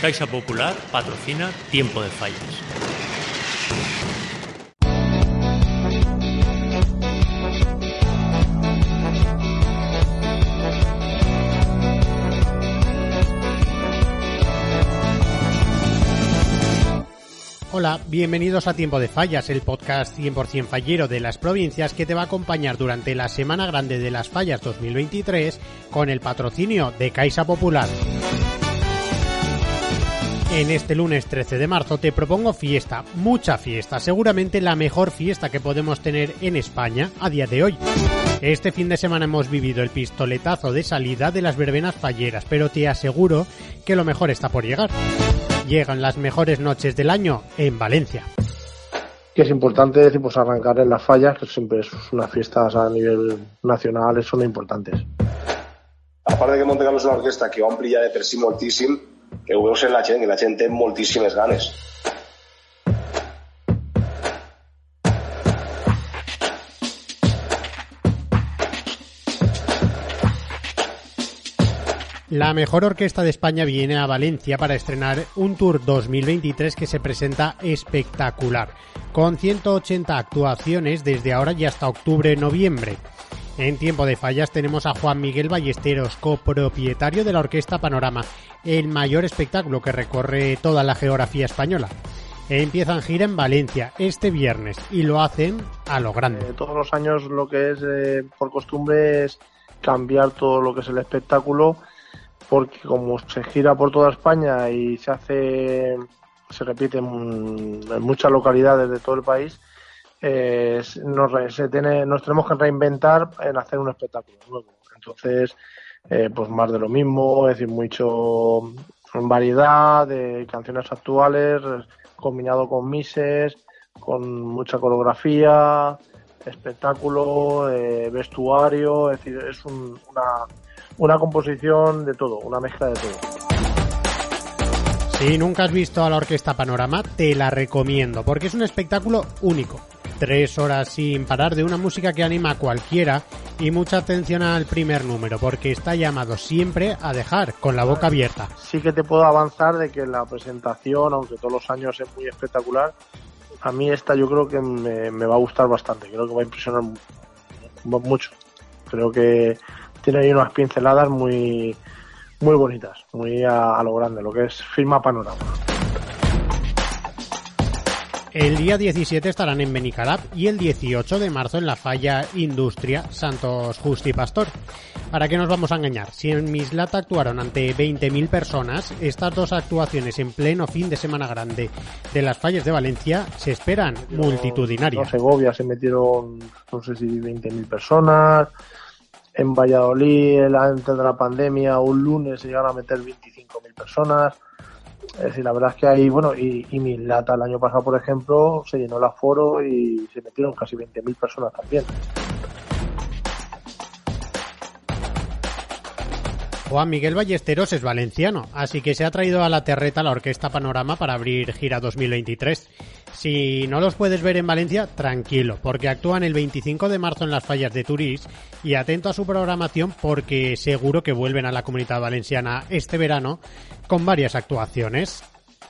Caixa Popular patrocina Tiempo de Fallas. Hola, bienvenidos a Tiempo de Fallas, el podcast 100% fallero de las provincias que te va a acompañar durante la Semana Grande de las Fallas 2023 con el patrocinio de Caixa Popular. En este lunes 13 de marzo te propongo fiesta, mucha fiesta, seguramente la mejor fiesta que podemos tener en España a día de hoy. Este fin de semana hemos vivido el pistoletazo de salida de las verbenas falleras, pero te aseguro que lo mejor está por llegar. Llegan las mejores noches del año en Valencia. Que es importante decir, pues arrancar en las fallas, que siempre es una fiesta a nivel nacional, son importantes. A part de que Monte Carlo és una orquestra que ompli ja de per si moltíssim, que ho veus en la gent, que la gent té moltíssimes ganes. La mejor orquesta de España viene a Valencia para estrenar un Tour 2023 que se presenta espectacular, con 180 actuaciones desde ahora y hasta octubre-noviembre. En tiempo de fallas tenemos a Juan Miguel Ballesteros, copropietario de la Orquesta Panorama, el mayor espectáculo que recorre toda la geografía española. Empiezan gira en Valencia este viernes y lo hacen a lo grande. Eh, todos los años lo que es eh, por costumbre es cambiar todo lo que es el espectáculo porque como se gira por toda España y se hace, se repite en, en muchas localidades de todo el país, eh, nos, tenemos que reinventar en hacer un espectáculo nuevo. Entonces, eh, pues más de lo mismo, es decir, mucho variedad de canciones actuales, combinado con mises, con mucha coreografía, espectáculo, eh, vestuario, es decir, es un- una, una composición de todo, una mezcla de todo. Si nunca has visto a la Orquesta Panorama, te la recomiendo, porque es un espectáculo único. Tres horas sin parar de una música que anima a cualquiera y mucha atención al primer número, porque está llamado siempre a dejar con la boca abierta. sí que te puedo avanzar de que la presentación, aunque todos los años es muy espectacular, a mí esta yo creo que me, me va a gustar bastante, creo que va a impresionar mu- mu- mucho. Creo que tiene ahí unas pinceladas muy muy bonitas, muy a, a lo grande, lo que es firma panorama. El día 17 estarán en Benicarap y el 18 de marzo en la falla Industria Santos Justi Pastor. ¿Para qué nos vamos a engañar? Si en Mislata actuaron ante 20.000 personas, estas dos actuaciones en pleno fin de semana grande de las fallas de Valencia se esperan multitudinarias. En Segovia se metieron, no sé si 20.000 personas. En Valladolid, antes de la pandemia, un lunes se llegaron a meter 25.000 personas. Es decir, la verdad es que hay, bueno, y, y Mislata el año pasado, por ejemplo, se llenó el aforo y se metieron casi 20.000 personas también. Juan Miguel Ballesteros es valenciano, así que se ha traído a la terreta la Orquesta Panorama para abrir gira 2023. Si no los puedes ver en Valencia, tranquilo, porque actúan el 25 de marzo en las fallas de Turís y atento a su programación porque seguro que vuelven a la comunidad valenciana este verano con varias actuaciones.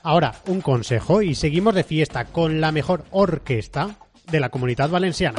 Ahora, un consejo y seguimos de fiesta con la mejor orquesta de la comunidad valenciana.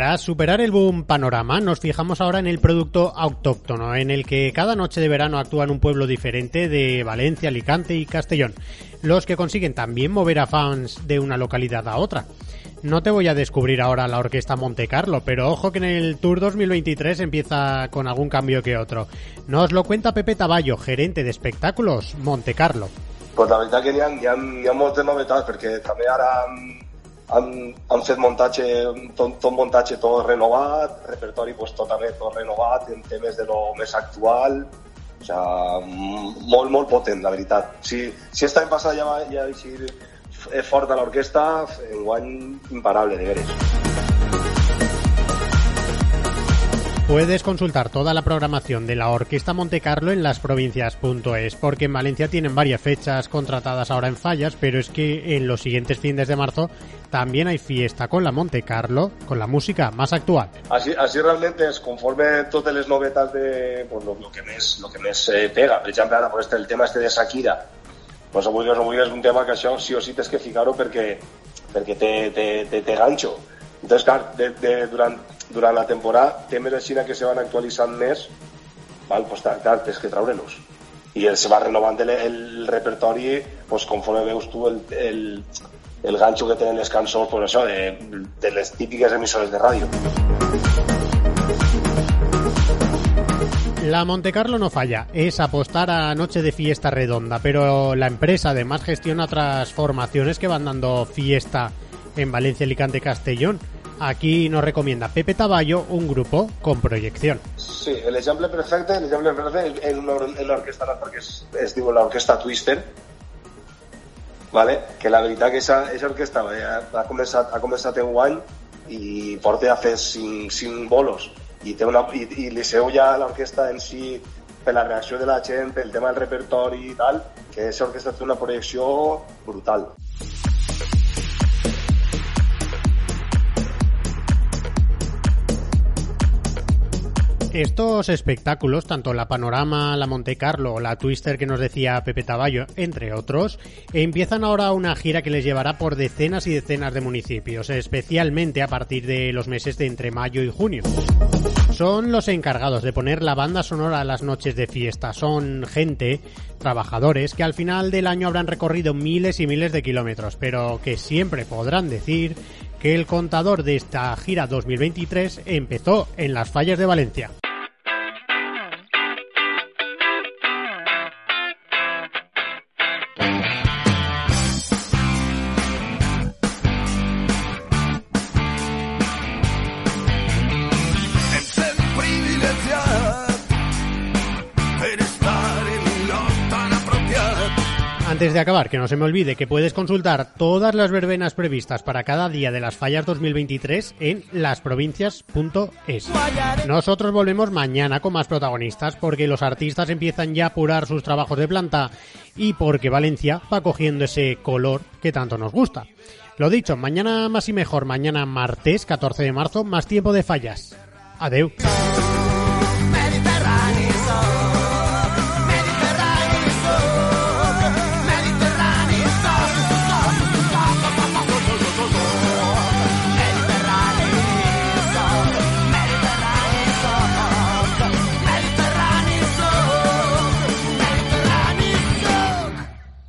Tras superar el boom panorama, nos fijamos ahora en el producto autóctono, en el que cada noche de verano actúa en un pueblo diferente de Valencia, Alicante y Castellón, los que consiguen también mover a fans de una localidad a otra. No te voy a descubrir ahora la orquesta Monte Carlo, pero ojo que en el Tour 2023 empieza con algún cambio que otro. Nos lo cuenta Pepe Taballo, gerente de espectáculos Monte Carlo. Pues la veritat que hi ha, hi ha, hi han, han, fet muntatge, tot, tot muntatge tot renovat, repertori pues, tot tot renovat, en temes de lo més actual, o mm, molt, molt potent, la veritat. Si, si esta any passada ja va ja va eh, fort a l'orquestra, enguany imparable, de veres. Puedes consultar toda la programación de la Orquesta Monte Carlo en lasprovincias.es, porque en Valencia tienen varias fechas contratadas ahora en fallas, pero es que en los siguientes fines de marzo también hay fiesta con la Monte Carlo, con la música más actual. Así, así realmente es conforme totes les novetats de pues, lo, lo que més, lo que més eh, pega. Exemple, ara pues, este, el tema este de Shakira, pues, avui o avui un tema que això sí o sí tens que ficar-ho perquè, perquè té, té, té. Entonces, clar, de, de, durant la temporada, temes així que se van actualitzant més, val, pues, clar, tens que treure-los. I el, se va renovant el, el repertori pues, conforme veus tu el, el, el ganxo que tenen les cançons pues, això, de, de les típiques emissores de ràdio. La Monte Carlo no falla, es apostar a noche de fiesta redonda, pero la empresa además gestiona otras formaciones que van dando fiesta en Valencia, Alicante, Castellón. Aquí nos recomienda Pepe Taballo un grupo con proyección. Sí, el exemple perfecte, el exemple perfecte és una- en l'orquestra nostra que es, es diu l'orquestra Twister, vale? que la veritat que aquesta orquestra eh, ha, començat, ha començat en guany i porta a cinc, cinc bolos i, té una, i, i li seu ja l'orquestra en si per la reacció de la gent, pel tema del repertori i tal, que aquesta orquestra té una projecció brutal. Estos espectáculos, tanto la Panorama, la Monte Carlo la Twister que nos decía Pepe Taballo, entre otros, empiezan ahora una gira que les llevará por decenas y decenas de municipios, especialmente a partir de los meses de entre mayo y junio. Son los encargados de poner la banda sonora a las noches de fiesta. Son gente, trabajadores, que al final del año habrán recorrido miles y miles de kilómetros, pero que siempre podrán decir que el contador de esta gira 2023 empezó en las fallas de Valencia. Antes de acabar, que no se me olvide que puedes consultar todas las verbenas previstas para cada día de las fallas 2023 en lasprovincias.es. Nosotros volvemos mañana con más protagonistas porque los artistas empiezan ya a apurar sus trabajos de planta y porque Valencia va cogiendo ese color que tanto nos gusta. Lo dicho, mañana más y mejor, mañana martes 14 de marzo, más tiempo de fallas. Adeu.